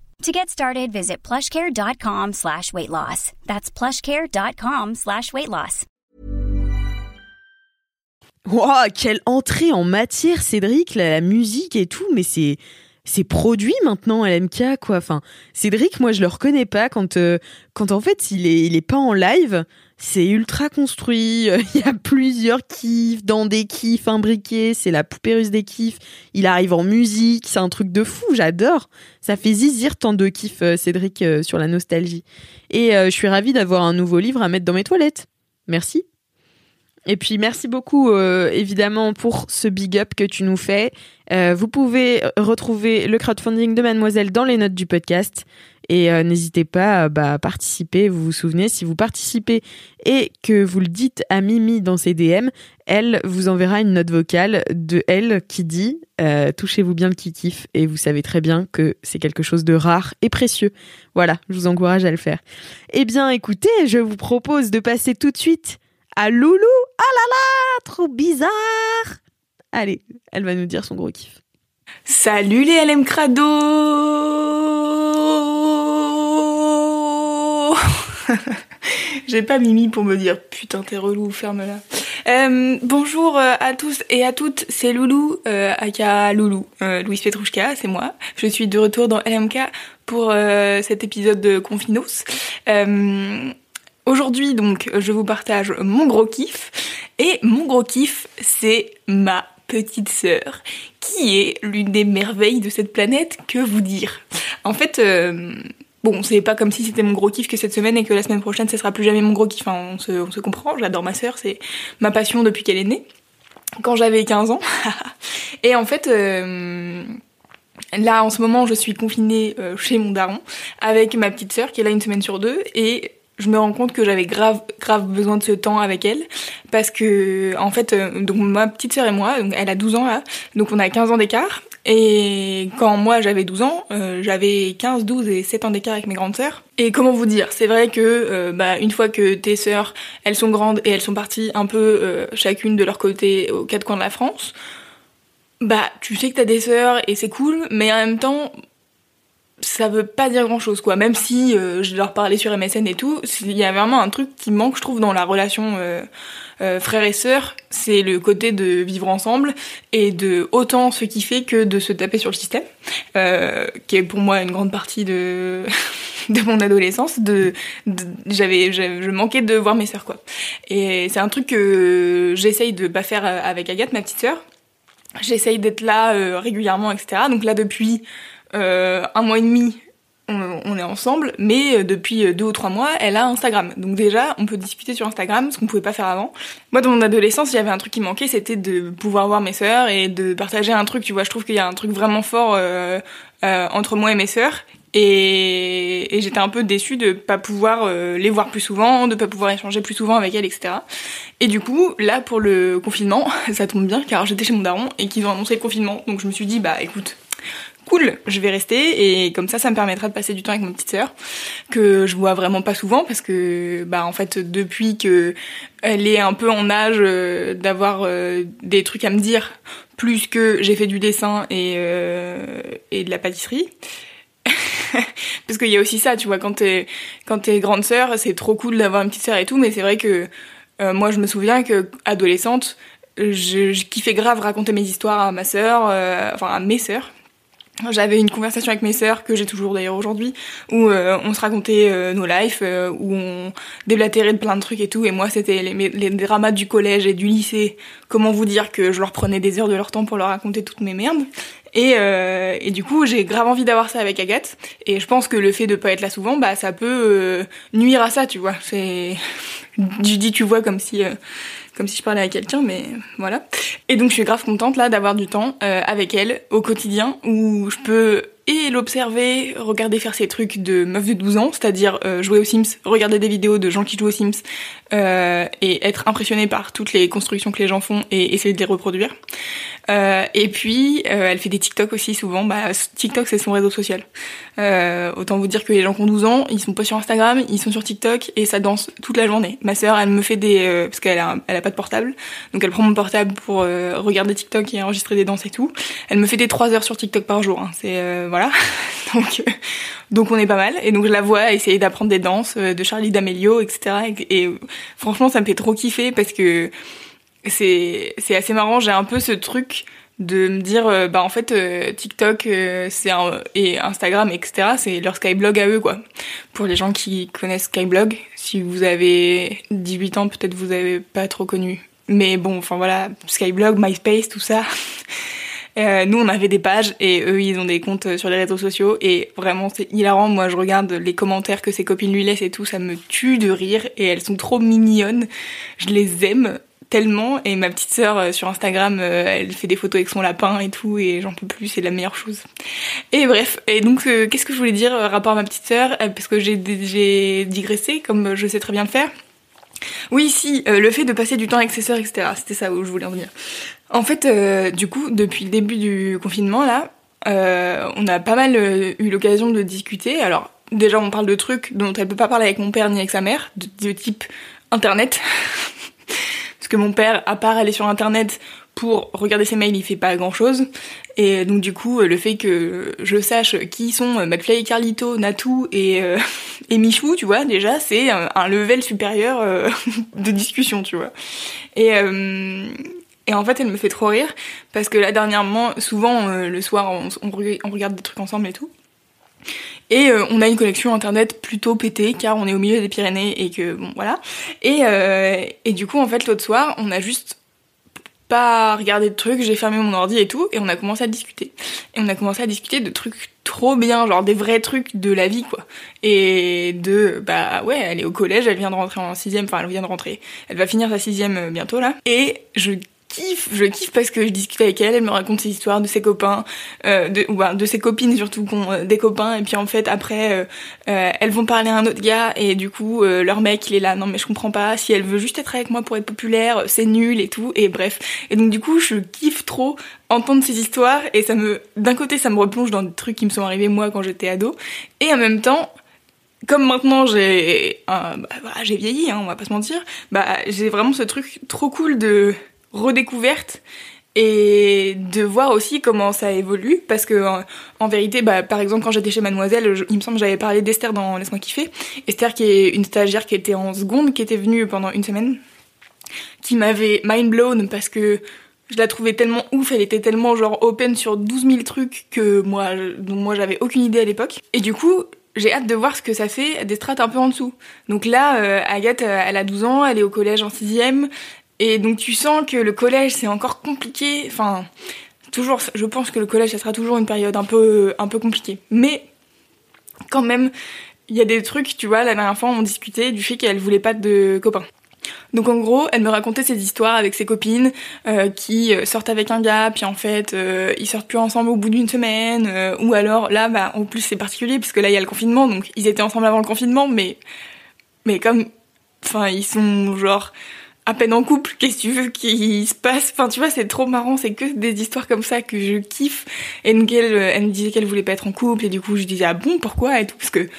To get started, visit plushcare.com slash weight loss. That's plushcare.com slash weight loss. Wow, quelle entrée en matière, Cédric, la, la musique et tout, mais c'est c'est produit maintenant LMK quoi. Enfin, Cédric, moi je le reconnais pas quand euh, quand en fait il est il est pas en live. C'est ultra construit. Il y a plusieurs kiffs dans des kiffs imbriqués. C'est la poupée russe des kiffs. Il arrive en musique. C'est un truc de fou. J'adore. Ça fait zizir tant de kiffs, euh, Cédric, euh, sur la nostalgie. Et je suis ravie d'avoir un nouveau livre à mettre dans mes toilettes. Merci. Et puis merci beaucoup euh, évidemment pour ce big up que tu nous fais. Euh, vous pouvez retrouver le crowdfunding de Mademoiselle dans les notes du podcast et euh, n'hésitez pas bah, à participer. Vous vous souvenez, si vous participez et que vous le dites à Mimi dans ses DM, elle vous enverra une note vocale de elle qui dit euh, touchez-vous bien le kikif et vous savez très bien que c'est quelque chose de rare et précieux. Voilà, je vous encourage à le faire. Eh bien écoutez, je vous propose de passer tout de suite à Loulou. Ah là là, trop bizarre. Allez, elle va nous dire son gros kiff. Salut les LM Crado J'ai pas Mimi pour me dire putain t'es relou, ferme-la. Euh, bonjour euh, à tous et à toutes, c'est Loulou, euh, aka Loulou, euh, Louise Petrouchka, c'est moi. Je suis de retour dans LMK pour cet épisode de Confinos. Aujourd'hui, donc, je vous partage mon gros kiff. Et mon gros kiff, c'est ma petite sœur, qui est l'une des merveilles de cette planète, que vous dire. En fait, euh, bon, c'est pas comme si c'était mon gros kiff que cette semaine et que la semaine prochaine, ce sera plus jamais mon gros kiff. Se, on se comprend, j'adore ma sœur, c'est ma passion depuis qu'elle est née, quand j'avais 15 ans. et en fait... Euh, Là, en ce moment, je suis confinée euh, chez mon daron avec ma petite sœur qui est là une semaine sur deux et je me rends compte que j'avais grave grave besoin de ce temps avec elle. Parce que en fait euh, donc ma petite sœur et moi elle a 12 ans là. Donc on a 15 ans d'écart. Et quand moi j'avais 12 ans euh, j'avais 15 12 et 7 ans d'écart avec mes grandes sœurs. Et comment vous dire c'est vrai que euh, bah une fois que tes sœurs elles sont grandes et elles sont parties un peu chacune de leur côté aux quatre coins de la France bah tu sais que t'as des sœurs et c'est cool mais en même temps ça veut pas dire grand chose quoi. Même si euh, je leur parlais sur MSN et tout il y a vraiment un truc qui manque je trouve dans la relation euh, euh, frère et sœur. C'est le côté de vivre ensemble et de autant se kiffer que de se taper sur le système euh, qui est pour moi une grande partie de de mon adolescence de, de- j'avais je manquais de voir mes sœurs quoi. Et c'est un truc que j'essaye de pas faire avec Agathe ma petite sœur. J'essaye d'être là euh, régulièrement etc donc là depuis euh, un mois et demi, on, est ensemble, mais euh, depuis euh, deux ou trois mois, elle a Instagram. Donc déjà, on peut discuter sur Instagram, ce qu'on pouvait pas faire avant. Moi, dans mon adolescence, il y avait un truc qui manquait, c'était de pouvoir voir mes sœurs et de partager un truc. Tu vois, je trouve qu'il y a un truc vraiment fort euh, euh, entre moi et mes sœurs. Et, j'étais un peu déçue de pas pouvoir euh, les voir plus souvent, de pas pouvoir échanger plus souvent avec elles, etc. Et du coup, là, pour le confinement, ça tombe bien, car j'étais chez mon daron et qu'ils ont annoncé le confinement. Donc je me suis dit, bah écoute, cool, je vais rester et comme ça, ça me permettra de passer du temps avec ma petite sœur que je vois vraiment pas souvent parce que bah en fait depuis que elle est un peu en âge euh, d'avoir euh, des trucs à me dire plus que j'ai fait du dessin et euh, et de la pâtisserie. parce qu'il y a aussi ça, tu vois, quand t'es quand t'es grande sœur, c'est trop cool d'avoir une petite sœur et tout, mais c'est vrai que moi je me souviens que adolescente, je, kiffais grave raconter mes histoires à ma sœur, enfin à mes sœurs. J'avais une conversation avec mes sœurs, que j'ai toujours d'ailleurs aujourd'hui, où euh, on se racontait euh, nos lives, euh, où on déblatérait de plein de trucs et tout, et moi c'était les, les dramas du collège et du lycée, comment vous dire que je leur prenais des heures de leur temps pour leur raconter toutes mes merdes? Et, euh, et du coup, j'ai grave envie d'avoir ça avec Agathe. Et je pense que le fait de pas être là souvent, bah ça peut euh, nuire à ça, tu vois. C'est, tu dis, tu vois, comme si, comme si je parlais à quelqu'un, mais voilà. Et donc je suis grave contente là d'avoir du temps euh, avec elle au quotidien où je peux et l'observer, regarder faire ses trucs de meuf de 12 ans, c'est-à-dire euh, jouer aux Sims, regarder des vidéos de gens qui jouent aux Sims euh, et être impressionné par toutes les constructions que les gens font et essayer de les reproduire. Euh, et puis, euh, elle fait des TikTok aussi souvent. Bah, TikTok, c'est son réseau social. Euh, autant vous dire que les gens qui ont 12 ans, ils sont pas sur Instagram, ils sont sur TikTok et ça danse toute la journée. Ma sœur, elle me fait des... parce qu'elle a, elle a pas de portable, donc elle prend mon portable pour regarder TikTok et enregistrer des danses et tout. Elle me fait des 3 heures sur TikTok par jour. Hein. C'est... voilà. donc... Donc on est pas mal. Et donc je la vois essayer d'apprendre des danses de Charlie D'Amelio, etc. Et, franchement, ça me fait trop kiffer parce que c'est assez marrant. J'ai un peu ce truc de me dire euh, bah en fait euh, TikTok euh, c'est et Instagram etc c'est leur Skyblog à eux quoi pour les gens qui connaissent Skyblog si vous avez 18 ans peut-être vous avez pas trop connu mais bon enfin voilà Skyblog MySpace tout ça nous on avait des pages et eux ils ont des comptes sur les réseaux sociaux et vraiment c'est hilarant. Moi je regarde les commentaires que ses copines lui laissent et tout ça me tue de rire et elles sont trop mignonnes. Je les aime tellement et ma petite sœur euh, sur Instagram euh, elle fait des photos avec son lapin et tout et j'en peux plus c'est la meilleure chose. Et bref et donc euh, qu'est-ce que je voulais dire rapport à ma petite sœur? Parce que j'ai j'ai digressé comme je sais très bien le faire. Oui si le fait de passer du temps avec ses sœurs etc c'était ça où je voulais en venir en fait du coup depuis le début du confinement là on a pas mal eu l'occasion de discuter alors déjà on parle de trucs dont elle peut pas parler avec mon père ni avec sa mère de type internet que mon père, à part aller sur internet pour regarder ses mails, il fait pas grand chose. Et donc du coup, le fait que je sache qui sont McFly, Carlito, Natou et, euh, et Michou, tu vois, déjà, c'est un, level supérieur euh, de discussion, tu vois. Et, euh, et en fait, elle me fait trop rire, parce que là, dernièrement, souvent, le soir, on, regarde des trucs ensemble et tout. Et euh, on a une connexion internet plutôt pétée car on est au milieu des Pyrénées et que bon voilà. Et, euh, et du coup en fait l'autre soir on a juste pas regardé de trucs, j'ai fermé mon ordi et tout et on a commencé à discuter. Et on a commencé à discuter de trucs trop bien, genre des vrais trucs de la vie quoi. Et de bah ouais elle est au collège, elle vient de rentrer en sixième, enfin elle vient de rentrer, elle va finir sa sixième euh, bientôt là. Et je kiffe, je kiffe parce que je discute avec elle, elle me raconte ses histoires de ses copains, euh, de, ben, de ses copines surtout, euh, des copains, et puis en fait après euh, euh, elles vont parler à un autre gars, et du coup leur mec il est là, non mais je comprends pas, si elle veut juste être avec moi pour être populaire, c'est nul et tout, et bref. Et donc du coup je kiffe trop entendre ces histoires, et ça me, d'un côté ça me replonge dans des trucs qui me sont arrivés moi quand j'étais ado, et en même temps comme maintenant j'ai bah, voilà, j'ai vieilli hein, on va pas se mentir bah j'ai vraiment ce truc trop cool de redécouverte et de voir aussi comment ça évolue parce que en, vérité bah par exemple quand j'étais chez Mademoiselle il me semble que j'avais parlé d'Esther dans Laisse-moi kiffer Esther qui est une stagiaire qui était en seconde qui était venue pendant une semaine qui m'avait mind blown parce que je la trouvais tellement ouf, elle était tellement genre open sur 12 000 trucs que moi, dont moi j'avais aucune idée à l'époque. Et du coup, j'ai hâte de voir ce que ça fait des strates un peu en dessous. Donc là, euh, Agathe, euh, elle a 12 ans, elle est au collège en 6ème, et donc tu sens que le collège c'est encore compliqué. Enfin, toujours, je pense que le collège ça sera toujours une période un peu, un peu compliquée. Mais quand même, il y a des trucs, tu vois, la dernière fois on discutait du fait qu'elle voulait pas de copains. Donc en gros, elle me racontait ses histoires avec ses copines euh, qui euh, sortent avec un gars, puis en fait euh, ils sortent plus ensemble au bout d'une semaine, ou alors là, bah en plus c'est particulier puisque là il y a le confinement, donc ils étaient ensemble avant le confinement, mais mais comme, enfin ils sont genre à peine en couple, qu'est-ce que tu veux qu'il se passe? Enfin, tu vois, c'est trop marrant, c'est que des histoires comme ça que je kiffe. Et donc, elle, me disait qu'elle voulait pas être en couple, et du coup, je disais, ah bon, pourquoi Et tout, parce que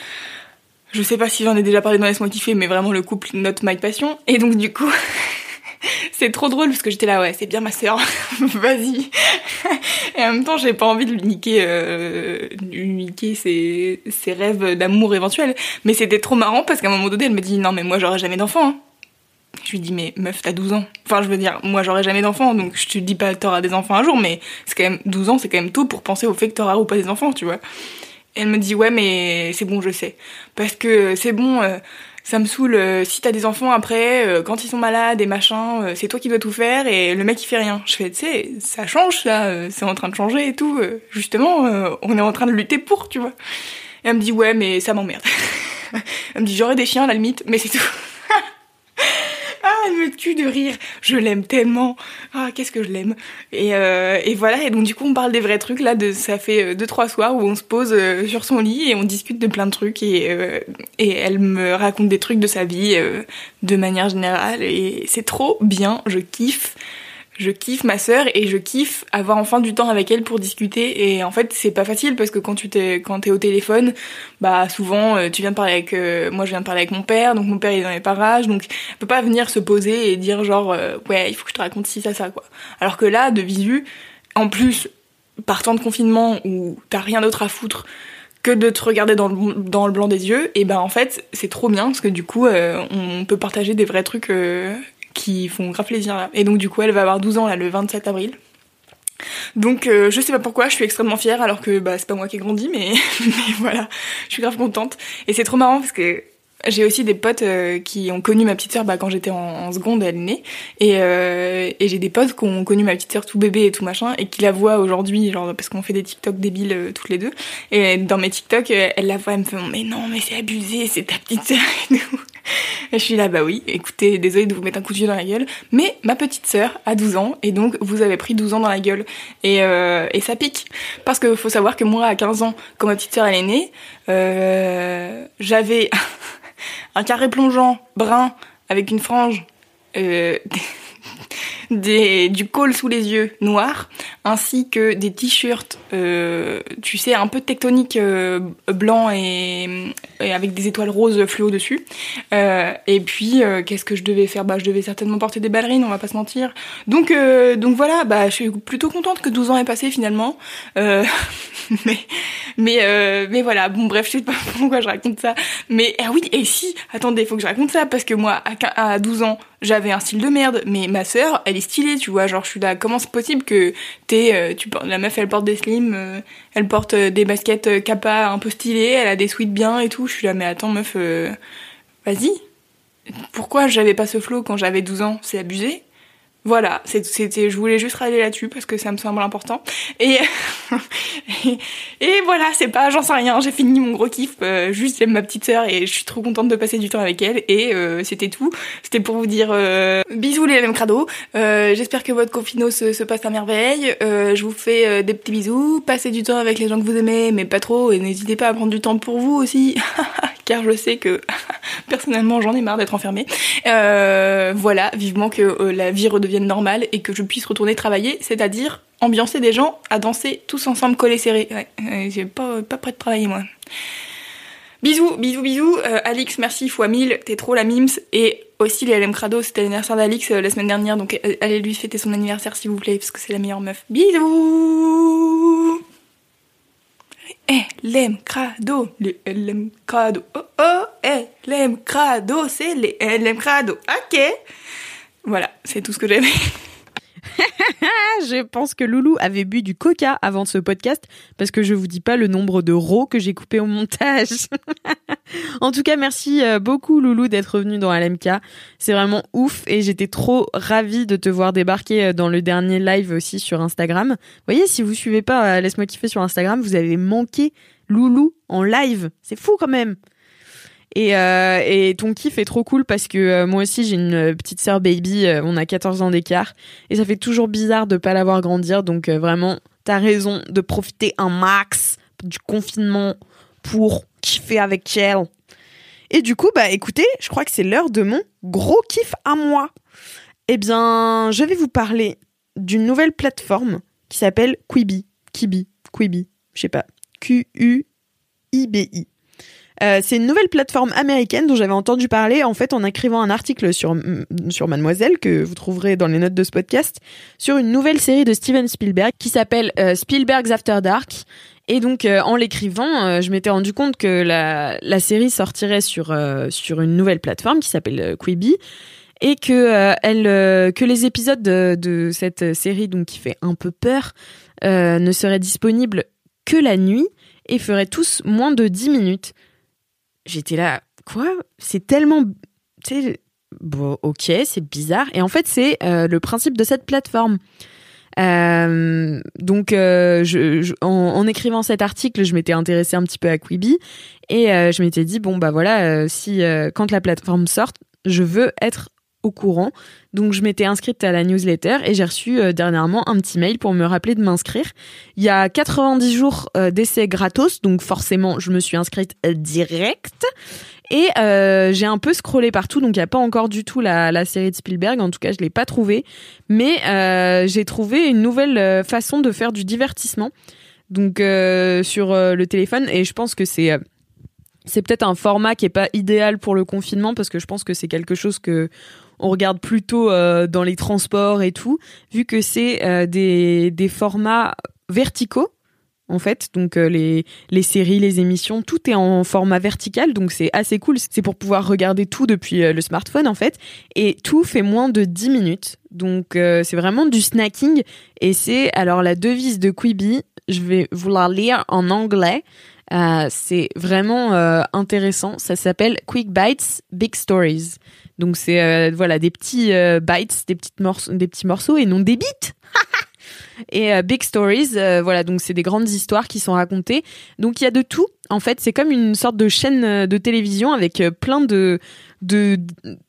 je sais pas si j'en ai déjà parlé dans Laisse-moi kiffer, mais vraiment, le couple, not my passion. Et donc, du coup, c'est trop drôle, parce que j'étais là, ouais, c'est bien ma sœur, vas-y. et en même temps, j'ai pas envie de lui niquer, euh, ses, ses rêves d'amour éventuels. Mais c'était trop marrant, parce qu'à un moment donné, elle me dit, non, mais moi, j'aurai jamais d'enfant, hein. Je lui dis, mais meuf, t'as 12 ans. Enfin, je veux dire, moi, j'aurai jamais d'enfants, donc je te dis pas t'auras des enfants un jour, mais c'est quand même 12 ans, c'est quand même tôt pour penser au fait que t'auras ou pas des enfants, tu vois. Elle me dit, ouais, mais c'est bon, je sais. Parce que c'est bon, euh, ça me saoule, euh, si t'as des enfants après, euh, quand ils sont malades et machin, c'est toi qui dois tout faire et le mec il fait rien. Je fais, tu sais, ça change là, c'est en train de changer et tout. justement, on est en train de lutter pour, tu vois. Et elle me dit, ouais, mais ça m'emmerde. elle me dit, j'aurais des chiens à la limite, mais c'est tout. Ah, elle me tue de rire. Je l'aime tellement. Ah, qu'est-ce que je l'aime. Et, euh, et voilà. Et donc du coup, on parle des vrais trucs là. De ça fait euh, deux trois soirs où on se pose euh, sur son lit et on discute de plein de trucs et et elle me raconte des trucs de sa vie de manière générale et c'est trop bien. Je kiffe je kiffe ma sœur et je kiffe avoir enfin du temps avec elle pour discuter. Et en fait c'est pas facile parce que quand tu t'es quand t'es au téléphone bah souvent euh, tu viens de parler avec euh, moi je viens de parler avec mon père donc mon père est dans les parages donc elle peut pas venir se poser et dire genre euh, ouais il faut que je te raconte ci ça ça quoi. Alors que là de visu en plus par temps de confinement où t'as rien d'autre à foutre que de te regarder dans le, dans le blanc des yeux, et ben en fait c'est trop bien parce que du coup on peut partager des vrais trucs qui font grave plaisir là. Et donc du coup elle va avoir 12 ans là le 27 avril. Donc euh, je sais pas pourquoi, je suis extrêmement fière alors que bah c'est pas moi qui ai grandi mais, mais voilà, je suis grave contente. Et c'est trop marrant parce que j'ai aussi des potes euh, qui ont connu ma petite sœur bah, quand j'étais en, seconde, elle est née. Et, euh, et j'ai des potes qui ont connu ma petite sœur tout bébé et tout machin, et qui la voient aujourd'hui, genre parce qu'on fait des TikTok débiles euh, toutes les deux. Et dans mes TikTok, euh, elle la voit, elle me fait mais non, mais c'est abusé, c'est ta petite sœur et tout. Et je suis là, bah oui, écoutez, désolée de vous mettre un coup de vieux dans la gueule, mais ma petite sœur a 12 ans, et donc vous avez pris 12 ans dans la gueule. Et, et ça pique. Parce que faut savoir que moi, à 15 ans, quand ma petite sœur elle est née, j'avais un carré plongeant brun avec une frange, euh, des, du col sous les yeux noir, ainsi que des t-shirts, euh, tu sais, un peu tectonique euh, blanc et, et avec des étoiles roses fluo dessus. Euh, et puis, euh, qu'est-ce que je devais faire? Bah, je devais certainement porter des ballerines, on va pas se mentir. Donc, euh, donc voilà, bah, je suis plutôt contente que 12 ans aient passé finalement. Euh, mais, mais, mais voilà, bon, bref, je sais pas pourquoi je raconte ça. Mais ah oui, et si, attendez, faut que je raconte ça parce que moi, à 12 ans, j'avais un style de merde, mais ma sœur, elle est stylée, tu vois. Genre, je suis là, comment c'est possible que t'es, euh, tu la meuf, elle porte des slims, euh, elle porte euh, des baskets euh, kappa un peu stylées, elle a des sweats bien et tout. Je suis là, mais attends, meuf, euh, vas-y. Pourquoi j'avais pas ce flow quand j'avais 12 ans? C'est abusé. Voilà, c'était, je voulais juste râler là-dessus parce que ça me semble important. Et, et, voilà, c'est pas, j'en sais rien, j'ai fini mon gros kiff, euh, juste j'aime ma petite sœur et je suis trop contente de passer du temps avec elle. Et euh, c'était tout. C'était pour vous dire euh, bisous les mêmes crado. Euh, J'espère que votre confino se, se passe à merveille. Je vous fais des petits bisous. Passez du temps avec les gens que vous aimez, mais pas trop. Et n'hésitez pas à prendre du temps pour vous aussi, car je sais que personnellement j'en ai marre d'être enfermée. Voilà, vivement que la vie redevienne normale et que je puisse retourner travailler, c'est-à-dire ambiancer des gens à danser tous ensemble collés serrés. Euh, j'ai pas pas prêt de travailler moi. Bisous, bisous, bisous. Euh, Alix, merci fois 1000, t'es trop la mims. Et aussi les LM Crado, c'était l'anniversaire d'Alix euh, la semaine dernière, donc euh, allez lui fêter son anniversaire s'il vous plaît, parce que c'est la meilleure meuf. Bisous LM Crado, les LM Crado. Oh oh, LM Crado, c'est les LM Crado. Ok Voilà, c'est tout ce que j'avais. Je pense que Loulou avait bu du coca avant ce podcast parce que je vous dis pas le nombre de rots que j'ai coupé au montage. en tout cas, merci euh, beaucoup Loulou d'être venu dans LMK. C'est vraiment ouf et j'étais trop ravie de te voir débarquer euh, dans le dernier live aussi sur Instagram. Vous voyez, si vous suivez pas euh, Laisse-moi kiffer sur Instagram, vous avez manqué Loulou en live. C'est fou quand même. Et, euh, et ton kiff est trop cool parce que euh, moi aussi j'ai une euh, petite sœur baby, on a 14 ans d'écart et ça fait toujours bizarre de pas la voir grandir donc vraiment t'as raison de profiter un max du confinement pour kiffer avec elle. Et du coup bah écoutez, je crois que c'est l'heure de mon gros kiff à moi. Eh bien, je vais vous parler d'une nouvelle plateforme qui s'appelle Quibi, Kibi, Quibi, je sais pas, Q U I B I. Euh, c'est une nouvelle plateforme américaine dont j'avais entendu parler en fait en écrivant un article sur, sur Mademoiselle que vous trouverez dans les notes de ce podcast sur une nouvelle série de Steven Spielberg qui s'appelle euh, Spielberg's After Dark. Et donc euh, en l'écrivant, je m'étais rendu compte que la, la série sortirait sur, sur une nouvelle plateforme qui s'appelle Quibi et que elle que les épisodes de, cette série donc qui fait un peu peur ne seraient disponibles que la nuit et feraient tous moins de 10 minutes j'étais là, quoi? C'est tellement. Tu sais, bon, ok, c'est bizarre. Et en fait, c'est euh, le principe de cette plateforme. Euh, donc, euh, en, en écrivant cet article, je m'étais intéressée un petit peu à Quibi et je m'étais dit bon bah voilà, si quand la plateforme sort, je veux être au courant. Donc je m'étais inscrite à la newsletter et j'ai reçu euh, dernièrement un petit mail pour me rappeler de m'inscrire. Il y a 90 jours euh, d'essai gratos, donc forcément je me suis inscrite euh, direct. Et j'ai un peu scrollé partout, donc il n'y a pas encore du tout la, la, série de Spielberg, en tout cas je l'ai pas trouvé. Mais j'ai trouvé une nouvelle façon de faire du divertissement donc sur le téléphone et je pense que c'est c'est peut-être un format qui est pas idéal pour le confinement parce que je pense que c'est quelque chose que on regarde plutôt euh, dans les transports et tout, vu que c'est euh, des, des formats verticaux en fait. Donc euh, les, les séries, les émissions, tout est en format vertical, donc c'est assez cool. C'est pour pouvoir regarder tout depuis le smartphone en fait. Et tout fait moins de 10 minutes. Donc c'est vraiment du snacking. Et c'est alors la devise de Quibi, je vais vous la lire en anglais. C'est vraiment intéressant. Ça s'appelle Quick Bites, Big Stories. Donc c'est euh, voilà des petits bites, des petites morceaux, des petits morceaux et non des bits. et Big Stories, voilà donc c'est des grandes histoires qui sont racontées. Donc il y a de tout. En fait, c'est comme une sorte de chaîne de télévision avec plein de de,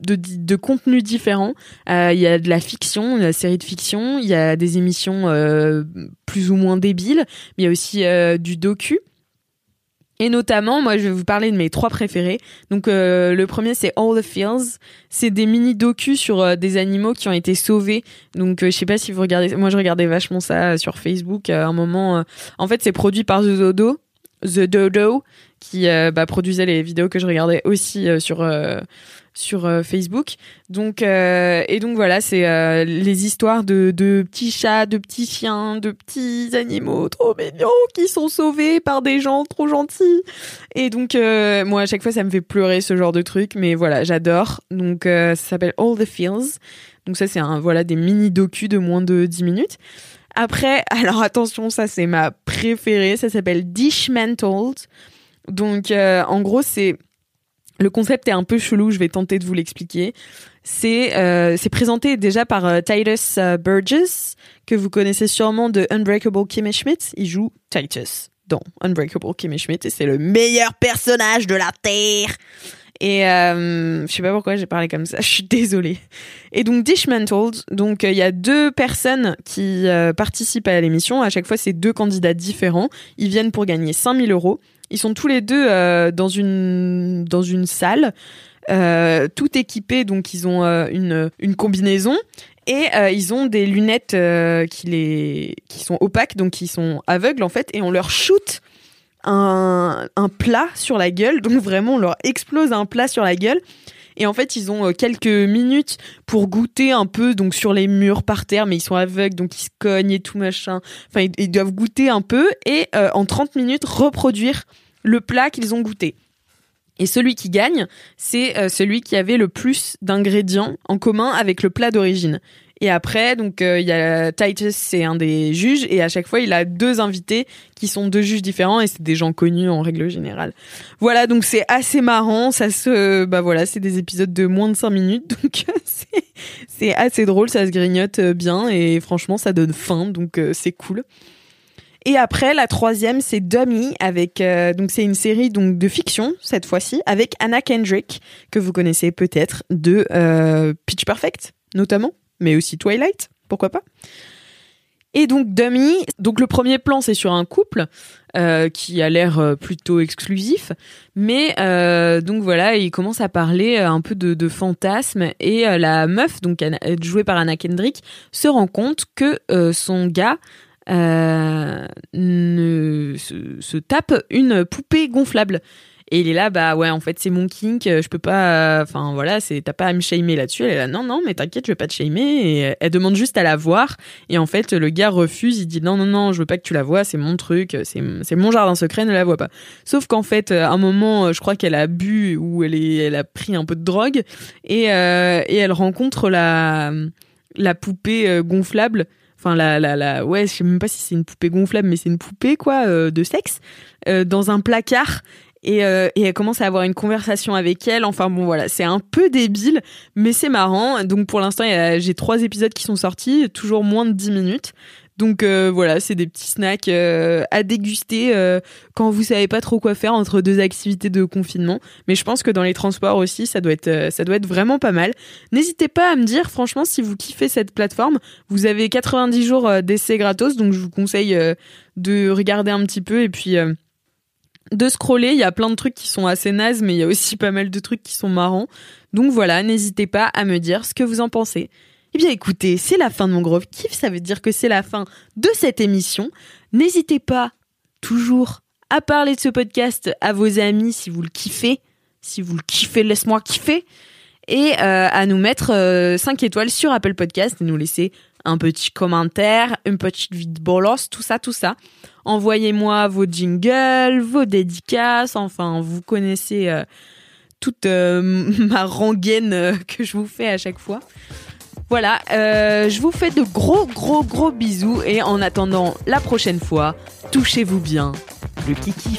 de, de contenus différents. Il y a de la fiction, une série de fiction, il y a des émissions plus ou moins débiles, mais il y a aussi du docu. Et notamment, moi, je vais vous parler de mes trois préférés. Donc, euh, le premier, c'est All the Feels. C'est des mini docus sur euh, des animaux qui ont été sauvés. Donc, euh, je sais pas si vous regardez. Moi, je regardais vachement ça sur Facebook. à un moment, en fait, c'est produit par The Dodo, The Dodo, qui bah, produisait les vidéos que je regardais aussi sur sur euh, Facebook. Donc euh, et donc voilà, c'est euh, les histoires de, de petits chats, de petits chiens, de petits animaux trop mignons qui sont sauvés par des gens trop gentils. Et donc moi à chaque fois ça me fait pleurer ce genre de truc, mais voilà j'adore. Donc ça s'appelle All the Feels. Donc ça c'est un voilà des mini docu de moins de 10 minutes. Après, alors attention, ça c'est ma préférée, ça s'appelle Dishmantled. Donc en gros c'est le concept est un peu chelou, je vais tenter de vous l'expliquer. C'est euh, présenté déjà par euh, Titus euh, Burgess, que vous connaissez sûrement de Unbreakable Kimmy Schmidt. Il joue Titus dans Unbreakable Kimmy Schmidt et c'est le meilleur personnage de la Terre. Et euh, je sais pas pourquoi j'ai parlé comme ça, je suis désolée. Et donc Dishmantled, donc il y a deux personnes qui participent à l'émission. À chaque fois, c'est deux candidats différents. Ils viennent pour gagner 5000 euros. Ils sont tous les deux euh, dans une dans une salle, euh, tout équipés. Donc ils ont euh, une une combinaison et ils ont des lunettes qui les qui sont opaques, donc qui sont aveugles en fait, et on leur shoot un, un plat sur la gueule. Donc vraiment, on leur explose un plat sur la gueule. Et en fait, ils ont quelques minutes pour goûter un peu, donc sur les murs par terre, mais ils sont aveugles, donc ils se cognent et tout machin. Enfin, ils, doivent goûter un peu et en 30 minutes reproduire le plat qu'ils ont goûté. Et celui qui gagne, c'est euh, celui qui avait le plus d'ingrédients en commun avec le plat d'origine. Et après, donc euh, il y a Titus, c'est un des juges, et à chaque fois il a deux invités qui sont deux juges différents, et c'est des gens connus en règle générale. Voilà, donc c'est assez marrant. Ça se, bah voilà, c'est des épisodes de moins de 5 minutes, donc c'est assez drôle, ça se grignote bien, et franchement ça donne faim, donc euh, c'est cool. Et après, la troisième, c'est Dummy, avec euh, donc c'est une série donc de fiction cette fois-ci avec Anna Kendrick que vous connaissez peut-être de euh, Pitch Perfect notamment, mais aussi Twilight, pourquoi pas. Et donc Dummy, donc le premier plan c'est sur un couple euh, qui a l'air plutôt exclusif, mais donc voilà, il commence à parler un peu de, fantasmes et la meuf, donc jouée par Anna Kendrick, se rend compte que son gars euh, se, tape une poupée gonflable. Et il est là, bah ouais, en fait, c'est mon kink, je peux pas. Enfin voilà, c'est t'as pas à me shamer là-dessus. Elle est là, non, non, mais t'inquiète, je vais pas te shamer. Et elle demande juste à la voir. Et en fait, le gars refuse, il dit non, non, non, je veux pas que tu la vois, c'est mon truc, c'est mon jardin secret, ne la vois pas. Sauf qu'en fait, à un moment, je crois qu'elle a bu ou elle, est, elle a pris un peu de drogue et, euh, et elle rencontre la, la poupée euh, gonflable enfin la la la ouais je sais même pas si c'est une poupée gonflable mais c'est une poupée quoi euh, de sexe euh, dans un placard et, euh, et, elle commence à avoir une conversation avec elle enfin bon voilà c'est un peu débile mais c'est marrant donc pour l'instant j'ai trois épisodes qui sont sortis toujours moins de 10 minutes Donc euh, voilà, c'est des petits snacks euh, à déguster euh, quand vous savez pas trop quoi faire entre deux activités de confinement. Mais je pense que dans les transports aussi, ça doit être ça doit être vraiment pas mal. N'hésitez pas à me dire franchement si vous kiffez cette plateforme. Vous avez 90 jours d'essai gratos, donc je vous conseille de regarder un petit peu et puis de scroller. Il y a plein de trucs qui sont assez nazes, mais il y a aussi pas mal de trucs qui sont marrants. Donc voilà, n'hésitez pas à me dire ce que vous en pensez. Eh bien écoutez, c'est la fin de mon gros kiff, ça veut dire que c'est la fin de cette émission. N'hésitez pas toujours à parler de ce podcast à vos amis si vous le kiffez. Si vous le kiffez, laisse-moi kiffer. Et euh, à nous mettre 5 euh, étoiles sur Apple Podcast et nous laisser un petit commentaire, une petite vide bolos, tout ça, tout ça. Envoyez-moi vos jingles, vos dédicaces, enfin, vous connaissez euh, toute ma rengaine que je vous fais à chaque fois. Voilà, euh, je vous fais de gros gros gros bisous et en attendant la prochaine fois, touchez-vous bien le kiki.